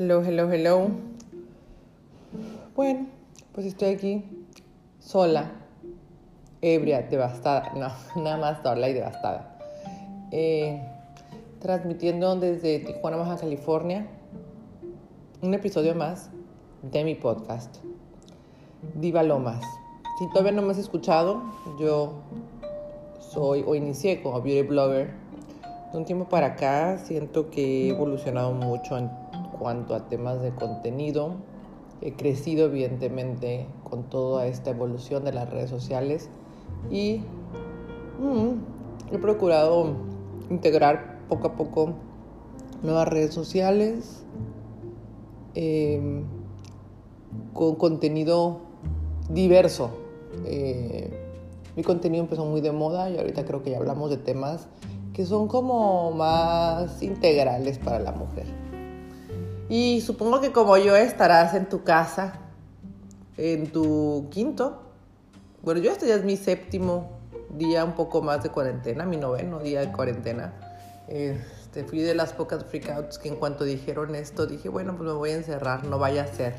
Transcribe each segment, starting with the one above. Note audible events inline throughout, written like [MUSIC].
Hello, hello, hello. Bueno, pues estoy aquí sola, ebria, devastada. No, [LAUGHS] nada más sola y devastada. Eh, transmitiendo desde Tijuana, Baja California, un episodio más de mi podcast, Diva Lomas. Si todavía no me has escuchado, yo soy o inicié como beauty blogger. De un tiempo para acá siento que he evolucionado mucho en cuanto a temas de contenido. He crecido evidentemente con toda esta evolución de las redes sociales y mm, he procurado integrar poco a poco nuevas redes sociales em, con contenido diverso. Eh, mi contenido empezó muy de moda y ahorita creo que ya hablamos de temas que son como más integrales para la mujer. Y supongo que como yo estarás en tu casa, en tu quinto. Bueno, yo este ya es mi séptimo día un poco más de cuarentena, mi noveno día de cuarentena. Este, fui de las pocas freakouts que en cuanto dijeron esto, dije, bueno, pues me voy a encerrar, no vaya a ser.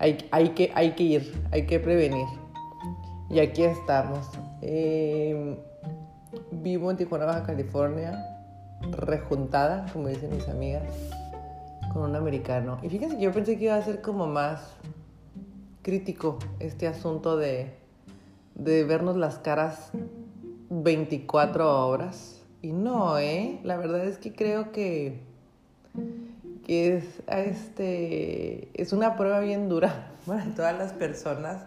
Hay, hay, que, hay que ir, hay que prevenir. Y aquí estamos. Em, vivo en Tijuana, Baja California, rejuntada, como dicen mis amigas un americano. Y fíjense que yo pensé que iba a ser como más crítico este asunto de, de vernos las caras 24 horas. Y no, ¿eh? La verdad es que creo que, que es, este, es una prueba bien dura [LAUGHS] para todas las personas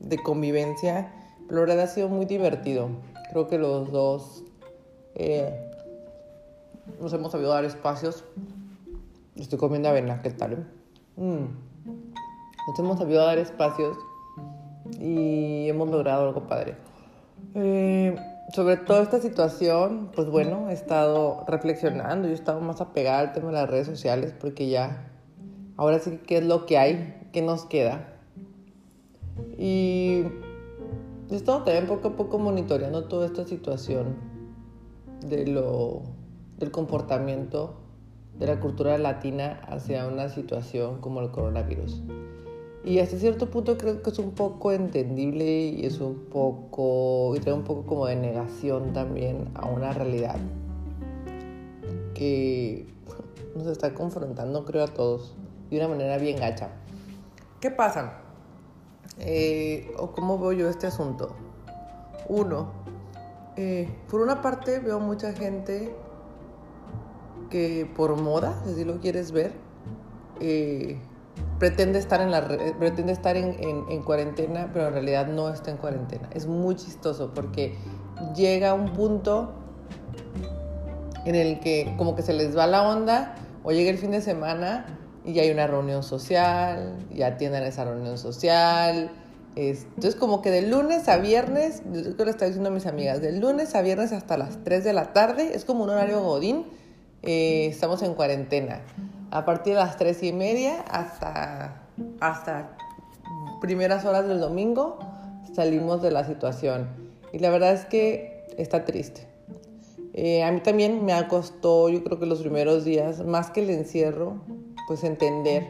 de convivencia. Pero la verdad ha sido muy divertido. Creo que los dos eh, nos hemos sabido dar espacios Estoy comiendo avena, ¿qué tal? Mm. Nos hemos sabido dar espacios y hemos logrado algo padre. Eh, sobre toda esta situación, pues bueno, he estado reflexionando, yo he estado más apegada al tema de las redes sociales porque ya, ahora sí, ¿qué es lo que hay? ¿Qué nos queda? Y he estado también poco a poco monitoreando toda esta situación de lo, del comportamiento de la cultura latina hacia una situación como el coronavirus. Y hasta cierto punto creo que es un poco entendible y es un poco, y trae un poco como de negación también a una realidad que [LAUGHS] nos está confrontando, creo, a todos de una manera bien gacha. ¿Qué pasa? Eh, ¿O cómo veo yo este asunto? Uno, eh, por una parte veo mucha gente que por moda, si lo quieres ver, eh, pretende estar, en, la, pretende estar en, cuarentena, pero en realidad no está en cuarentena. Es muy chistoso porque llega un punto en el que como que se les va la onda o llega el fin de semana y hay una reunión social, ya atienden esa reunión social. Entonces como que de lunes a viernes, yo lo estaba diciendo a mis amigas, de lunes a viernes hasta las 3 de la tarde, es como un horario godín eh, estamos en cuarentena. A partir de las tres y media hasta, hasta primeras horas del domingo salimos de la situación. Y la verdad es que está triste. Eh, a mí también me costó, yo creo que los primeros días, más que el encierro, pues entender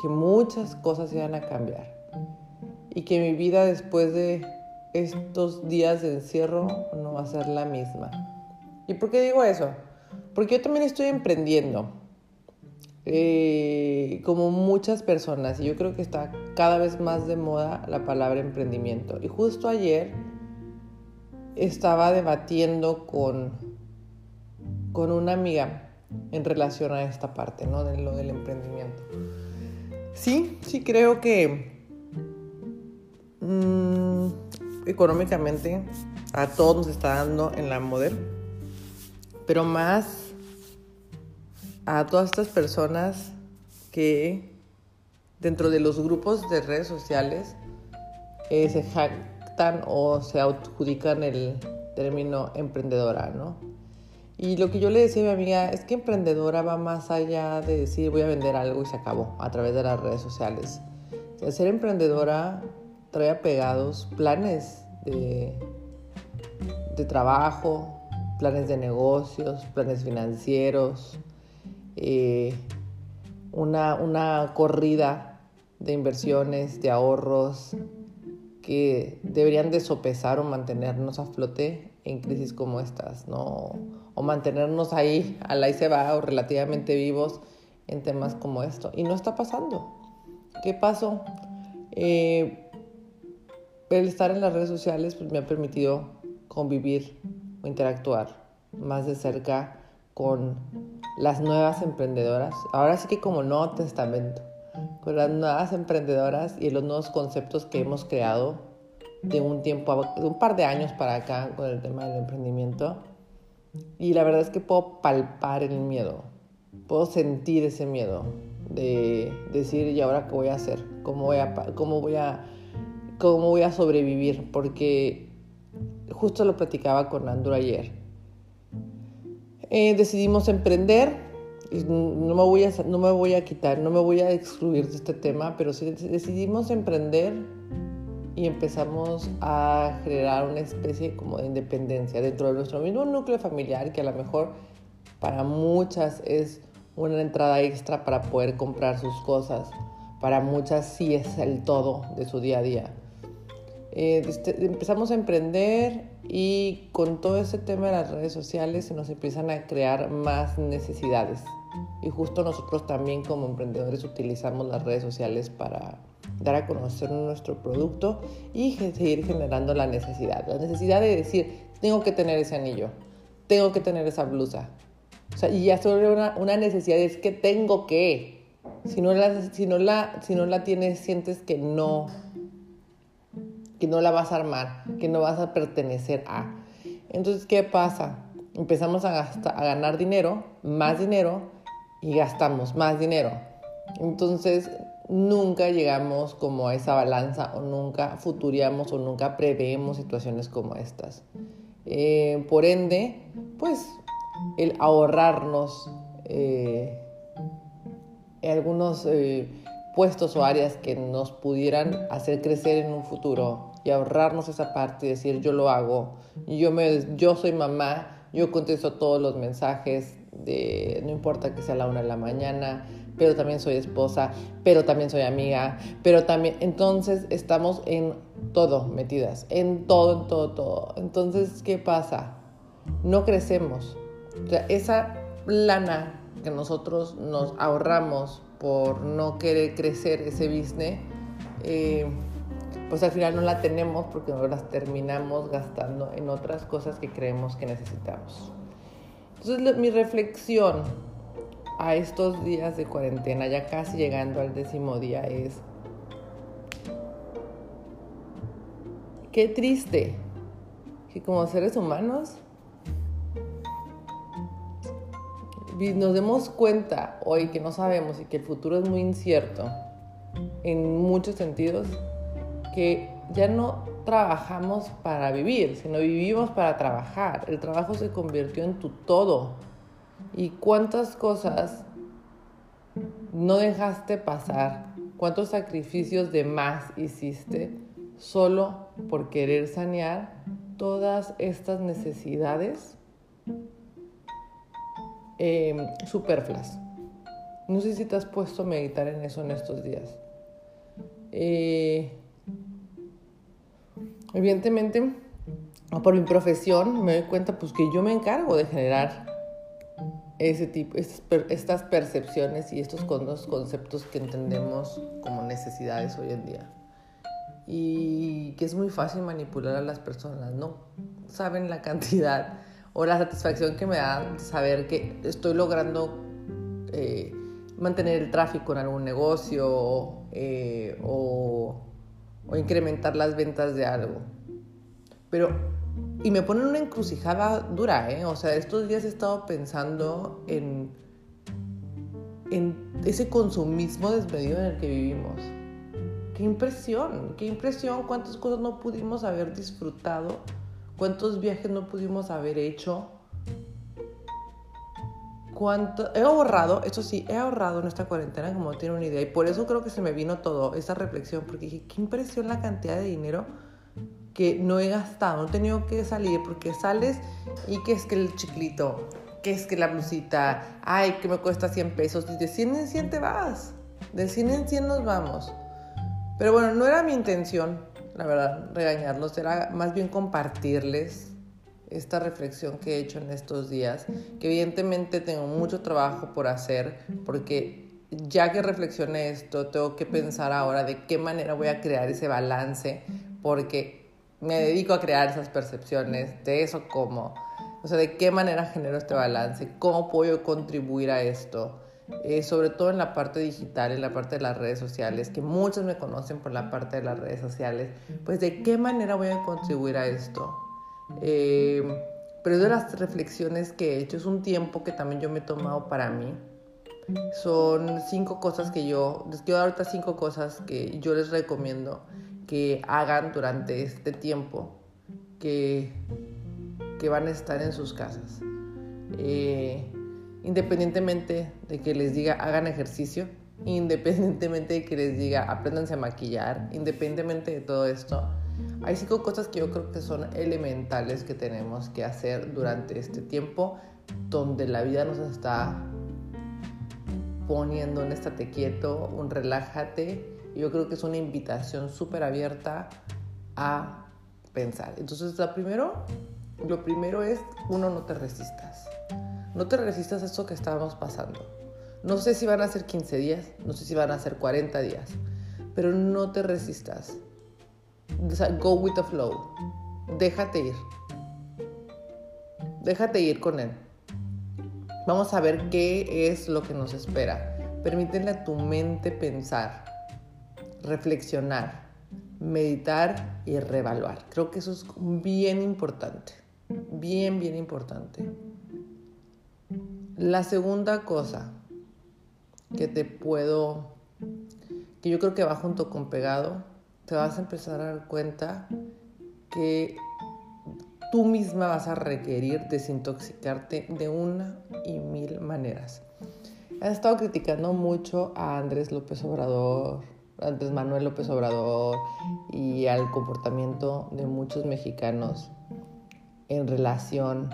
que muchas cosas iban a cambiar. Y que mi vida después de estos días de encierro no va a ser la misma. ¿Y por qué digo eso? Porque yo también estoy emprendiendo, eh, como muchas personas, y yo creo que está cada vez más de moda la palabra emprendimiento. Y justo ayer estaba debatiendo con, con una amiga en relación a esta parte, ¿no? De lo del emprendimiento. Sí, sí creo que mm, económicamente a todos nos está dando en la modelo, pero más a todas estas personas que dentro de los grupos de redes sociales eh, se jactan o se adjudican el término emprendedora, ¿no? Y lo que yo le decía a mi amiga es que emprendedora va más allá de decir voy a vender algo y se acabó a través de las redes sociales. ser emprendedora trae apegados planes de, de trabajo, planes de negocios, planes financieros, eh, una, una corrida de inversiones, de ahorros, que deberían de sopesar o mantenernos a flote en crisis como estas, ¿no? O mantenernos ahí, al ahí se va, o relativamente vivos en temas como esto. Y no está pasando. ¿Qué pasó? Eh, el estar en las redes sociales pues, me ha permitido convivir o interactuar más de cerca con las nuevas emprendedoras. Ahora sí que como Nuevo Testamento con las nuevas emprendedoras y los nuevos conceptos que hemos creado de un tiempo, de un par de años para acá con el tema del emprendimiento. Y la verdad es que puedo palpar el miedo, puedo sentir ese miedo de decir, ¿y ahora qué voy a hacer? ¿Cómo voy a, cómo voy a, cómo voy a sobrevivir? Porque justo lo platicaba con Andrew ayer. Eh, decidimos emprender, no me, voy a, no me voy a quitar, no me voy a excluir de este tema, pero sí decidimos emprender y empezamos a generar una especie como de independencia dentro de nuestro mismo núcleo familiar que a lo mejor para muchas es una entrada extra para poder comprar sus cosas. Para muchas sí es el todo de su día a día. Eh, este, empezamos a emprender y con todo ese tema de las redes sociales se nos empiezan a crear más necesidades. Y justo nosotros también como emprendedores utilizamos las redes sociales para dar a conocer nuestro producto y seguir generando la necesidad. La necesidad de decir, tengo que tener ese anillo, tengo que tener esa blusa. O sea, y ya sobre una, una necesidad es que tengo que. Si no, la, si, no la, si no la tienes, sientes que no, que no la vas a armar, que no vas a pertenecer a. Entonces, ¿qué pasa? Empezamos a, gastar, a ganar dinero, más dinero, y gastamos más dinero. Entonces, nunca llegamos como a esa balanza o nunca futuriamos o nunca preveemos situaciones como estas. Eh, por ende, pues el ahorrarnos eh, algunos eh, puestos o áreas que nos pudieran hacer crecer en un futuro y ahorrarnos esa parte y decir yo lo hago, yo, me, yo soy mamá, yo contesto todos los mensajes, de, no importa que sea la una de la mañana, pero también soy esposa, pero también soy amiga, pero también, entonces estamos en todo metidas, en todo, en todo, todo. Entonces, ¿qué pasa? No crecemos. O sea, esa lana que nosotros nos ahorramos por no querer crecer ese business, eh, pues al final no la tenemos porque nos las terminamos gastando en otras cosas que creemos que necesitamos. Entonces mi reflexión a estos días de cuarentena, ya casi llegando al décimo día, es, qué triste que como seres humanos nos demos cuenta hoy que no sabemos y que el futuro es muy incierto en muchos sentidos, que ya no trabajamos para vivir, sino vivimos para trabajar. El trabajo se convirtió en tu todo. ¿Y cuántas cosas no dejaste pasar? ¿Cuántos sacrificios de más hiciste solo por querer sanear todas estas necesidades eh, superfluas? No sé si te has puesto a meditar en eso en estos días. Eh, Evidentemente, por mi profesión, me doy cuenta pues, que yo me encargo de generar ese tipo, estas percepciones y estos conceptos que entendemos como necesidades hoy en día. Y que es muy fácil manipular a las personas, no saben la cantidad o la satisfacción que me da saber que estoy logrando eh, mantener el tráfico en algún negocio eh, o o incrementar las ventas de algo. Pero, y me ponen una encrucijada dura, ¿eh? O sea, estos días he estado pensando en, en ese consumismo desmedido en el que vivimos. Qué impresión, qué impresión, cuántas cosas no pudimos haber disfrutado, cuántos viajes no pudimos haber hecho cuánto he ahorrado, eso sí, he ahorrado en esta cuarentena como no tiene una idea y por eso creo que se me vino todo esa reflexión porque dije, qué impresión la cantidad de dinero que no he gastado, no he tenido que salir porque sales y que es que el chiclito, ¿qué es que la blusita? Ay, que me cuesta 100 pesos. Y de 100 en 100 te vas. De 100 en 100 nos vamos. Pero bueno, no era mi intención, la verdad, regañarlos. Era más bien compartirles esta reflexión que he hecho en estos días. Que evidentemente tengo mucho trabajo por hacer porque ya que reflexioné esto, tengo que pensar ahora de qué manera voy a crear ese balance porque me dedico a crear esas percepciones, de eso cómo, o sea, de qué manera genero este balance, cómo puedo contribuir a esto, eh, sobre todo en la parte digital, en la parte de las redes sociales, que muchos me conocen por la parte de las redes sociales, pues de qué manera voy a contribuir a esto. Eh, pero de las reflexiones que he hecho es un tiempo que también yo me he tomado para mí. Son cinco cosas que yo, les quiero dar ahorita cinco cosas que yo les recomiendo que hagan durante este tiempo que, que van a estar en sus casas. Eh, independientemente de que les diga hagan ejercicio, independientemente de que les diga apréndanse a maquillar, independientemente de todo esto, hay cinco cosas que yo creo que son elementales que tenemos que hacer durante este tiempo donde la vida nos está poniendo un estate quieto, un relájate yo creo que es una invitación súper abierta a pensar. Entonces, lo primero, lo primero es, uno, no te resistas. No te resistas a esto que estábamos pasando. No sé si van a ser 15 días, no sé si van a ser 40 días, pero no te resistas. Go with the flow. Déjate ir. Déjate ir con él. Vamos a ver qué es lo que nos espera. Permítele a tu mente pensar reflexionar, meditar y reevaluar. Creo que eso es bien importante, bien, bien importante. La segunda cosa que te puedo, que yo creo que va junto con pegado, te vas a empezar a dar cuenta que tú misma vas a requerir desintoxicarte de una y mil maneras. He estado criticando mucho a Andrés López Obrador, Andrés Manuel López Obrador y al comportamiento de muchos mexicanos en relación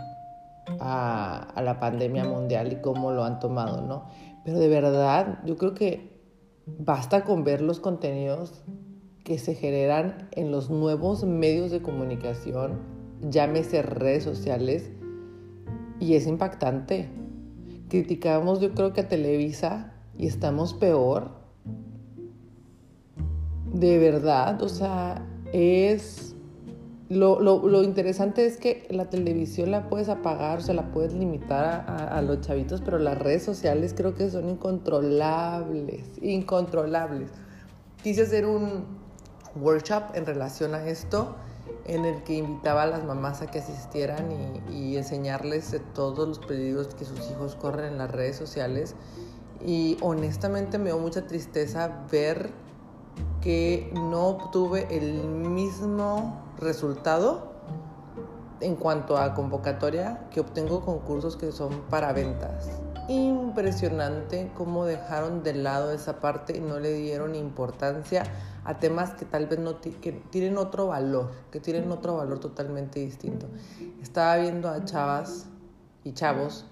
a, la pandemia mundial y cómo lo han tomado, ¿no? Pero de verdad, yo creo que basta con ver los contenidos que se generan en los nuevos medios de comunicación, llámese redes sociales, y es impactante. Criticamos yo creo que a Televisa y estamos peor de verdad, o sea, es... Lo, interesante es que la televisión la puedes apagar, o sea, la puedes limitar a, los chavitos, pero las redes sociales creo que son incontrolables, incontrolables. Quise hacer un workshop en relación a esto, en el que invitaba a las mamás a que asistieran y, enseñarles todos los peligros que sus hijos corren en las redes sociales. Y honestamente me dio mucha tristeza ver que no obtuve el mismo resultado en cuanto a convocatoria que obtengo concursos que son para ventas. Impresionante cómo dejaron de lado esa parte y no le dieron importancia a temas que tal vez no tienen otro valor, que tienen otro valor totalmente distinto. Estaba viendo a chavas y chavos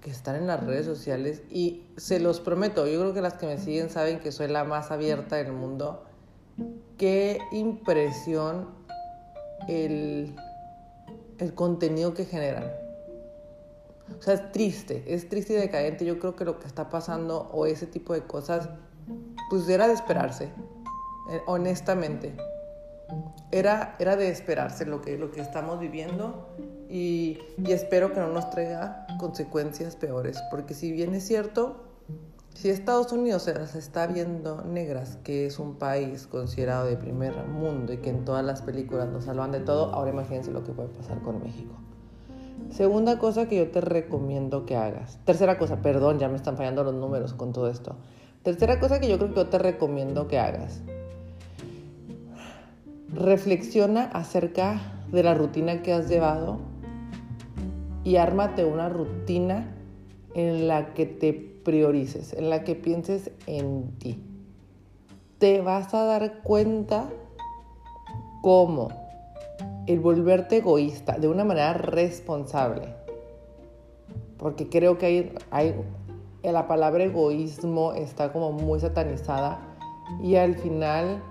que están en las redes sociales y se los prometo, yo creo que las que me siguen saben que soy la más abierta del mundo qué impresión el, el contenido que generan. O sea, es triste, es triste y decadente. Yo creo que lo que está pasando o ese tipo de cosas, pues era de esperarse, eh, honestamente. Era, era de esperarse lo que, lo que estamos viviendo y, espero que no nos traiga consecuencias peores, porque si bien es cierto, si Estados Unidos las está viendo negras, que es un país considerado de primer mundo y que en todas las películas nos salvan de todo, ahora imagínense lo que puede pasar con México. Segunda cosa que yo te recomiendo que hagas. Tercera cosa, perdón, ya me están fallando los números con todo esto. Tercera cosa que yo creo que yo te recomiendo que hagas. Reflexiona acerca de la rutina que has llevado y ármate una rutina en la que te priorices, en la que pienses en ti. Te vas a dar cuenta cómo el volverte egoísta de una manera responsable porque creo que hay, hay la palabra egoísmo está como muy satanizada y al final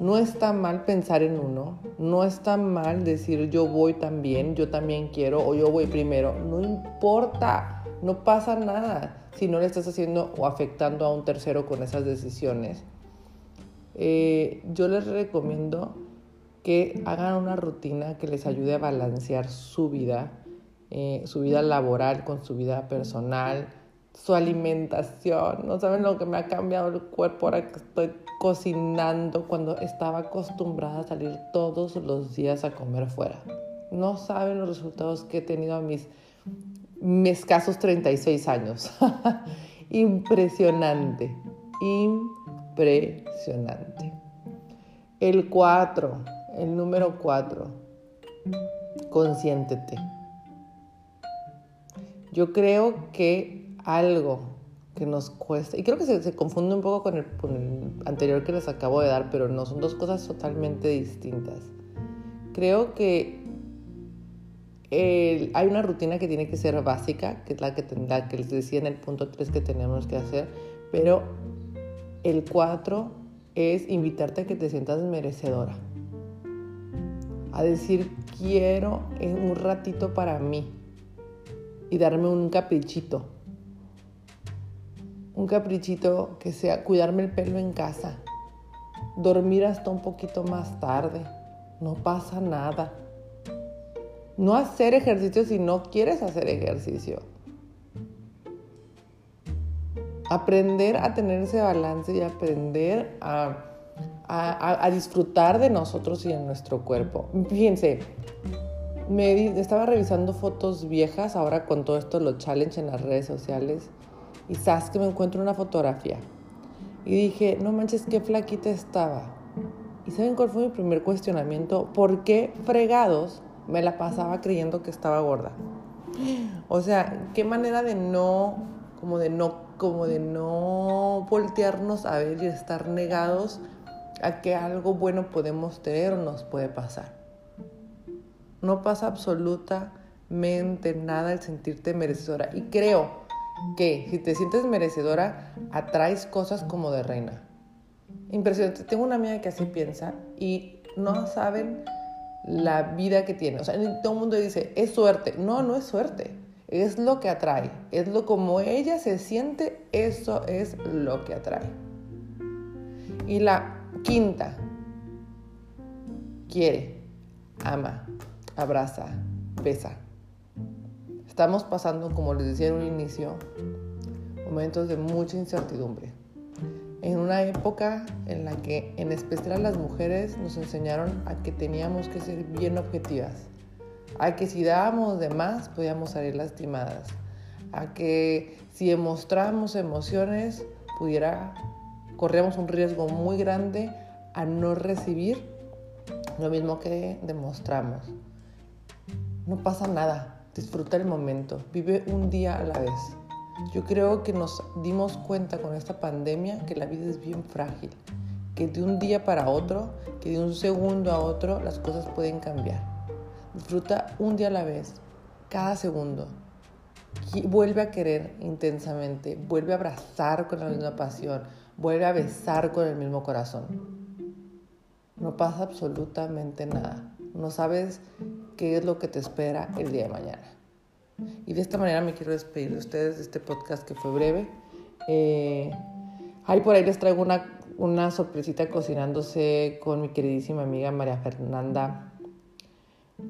no está mal pensar en uno, no está mal decir yo voy también, yo también quiero o yo voy primero, no importa, no pasa nada si no le estás haciendo o afectando a un tercero con esas decisiones. Eh, yo les recomiendo que hagan una rutina que les ayude a balancear su vida, eh, su vida laboral con su vida personal, su alimentación. No saben lo que me ha cambiado el cuerpo ahora que estoy cocinando cuando estaba acostumbrada a salir todos los días a comer fuera. No saben los resultados que he tenido a mis, mis escasos 36 años. [LAUGHS] Impresionante, impresionante. El 4, el número 4, consiéntete. Yo creo que algo que nos cuesta, y creo que se, confunde un poco con el, anterior que les acabo de dar, pero no, son dos cosas totalmente distintas. Creo que hay una rutina que tiene que ser básica, que es la que, la que les decía en el punto 3 que tenemos que hacer, pero el 4 es invitarte a que te sientas merecedora. A decir, quiero un ratito para mí y darme un caprichito un caprichito que sea cuidarme el pelo en casa, dormir hasta un poquito más tarde, no pasa nada. No hacer ejercicio si no quieres hacer ejercicio. Aprender a tener ese balance y aprender a, a, disfrutar de nosotros y de nuestro cuerpo. Fíjense, me estaba revisando fotos viejas ahora con todo esto, los challenge en las redes sociales y sabes que me encuentro una fotografía. Y dije, no manches, qué flaquita estaba. ¿Y saben cuál fue mi primer cuestionamiento? ¿Por qué fregados me la pasaba creyendo que estaba gorda? O sea, qué manera de no, como de no, como de no voltearnos a ver y estar negados a que algo bueno podemos tener nos puede pasar. No pasa absolutamente nada el sentirte merecedora. Y creo que si te sientes merecedora, atraes cosas como de reina. Impresionante. Tengo una amiga que así piensa y no saben la vida que tiene. O sea, todo el mundo dice, es suerte. No, no es suerte. Es lo que atrae. Es lo como ella se siente, eso es lo que atrae. Y la quinta, quiere, ama, abraza, besa. Estamos pasando, como les decía en un inicio, momentos de mucha incertidumbre. En una época en la que en especial las mujeres nos enseñaron a que teníamos que ser bien objetivas, a que si dábamos de más podíamos salir lastimadas, a que si demostramos emociones pudiera corríamos un riesgo muy grande a no recibir lo mismo que demostramos. No pasa nada, disfruta el momento, vive un día a la vez. Yo creo que nos dimos cuenta con esta pandemia que la vida es bien frágil, que de un día para otro, que de un segundo a otro las cosas pueden cambiar. Disfruta un día a la vez, cada segundo. Vuelve a querer intensamente, vuelve a abrazar con la misma pasión, vuelve a besar con el mismo corazón. No pasa absolutamente nada. No sabes qué es lo que te espera el día de mañana. Y de esta manera me quiero despedir de ustedes de este podcast que fue breve. Eh, ahí por ahí les traigo una, una sorpresita cocinándose con mi queridísima amiga María Fernanda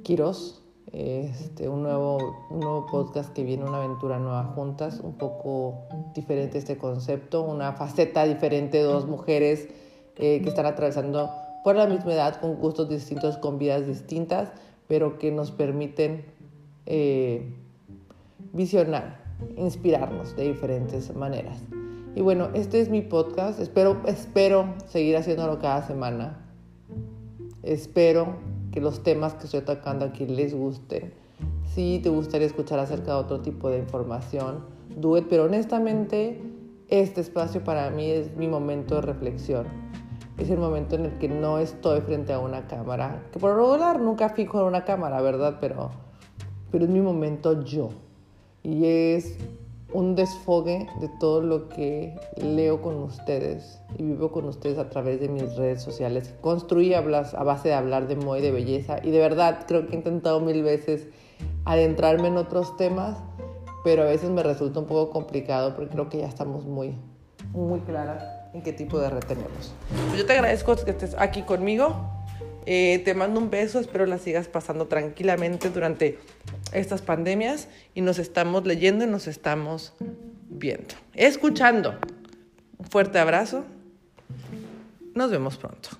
Quiroz. Este, un, nuevo, un nuevo podcast que viene, una aventura nueva juntas, un poco diferente este concepto, una faceta diferente, dos mujeres eh, que están atravesando por la misma edad, con gustos distintos, con vidas distintas, pero que nos permiten eh, visionar, inspirarnos de diferentes maneras. Y bueno, este es mi podcast. Espero, espero seguir haciéndolo cada semana. Espero que los temas que estoy tocando aquí les gusten. Si te gustaría escuchar acerca de otro tipo de información, do it. Pero honestamente, este espacio para mí es mi momento de reflexión es el momento en el que no estoy frente a una cámara, que por regular nunca fijo en una cámara, ¿verdad? Pero, pero es mi momento yo. y es un desfogue de todo lo que leo con ustedes y vivo con ustedes a través de mis redes sociales. Construí a base de hablar de moda y de belleza y de verdad creo que he intentado mil veces adentrarme en otros temas, pero a veces me resulta un poco complicado porque creo que ya estamos muy, muy claras en qué tipo de red tenemos. Pues yo te agradezco que estés aquí conmigo. Eh, te mando un beso, espero la sigas pasando tranquilamente durante estas pandemias y nos estamos leyendo y nos estamos viendo, escuchando. Un fuerte abrazo. Nos vemos pronto.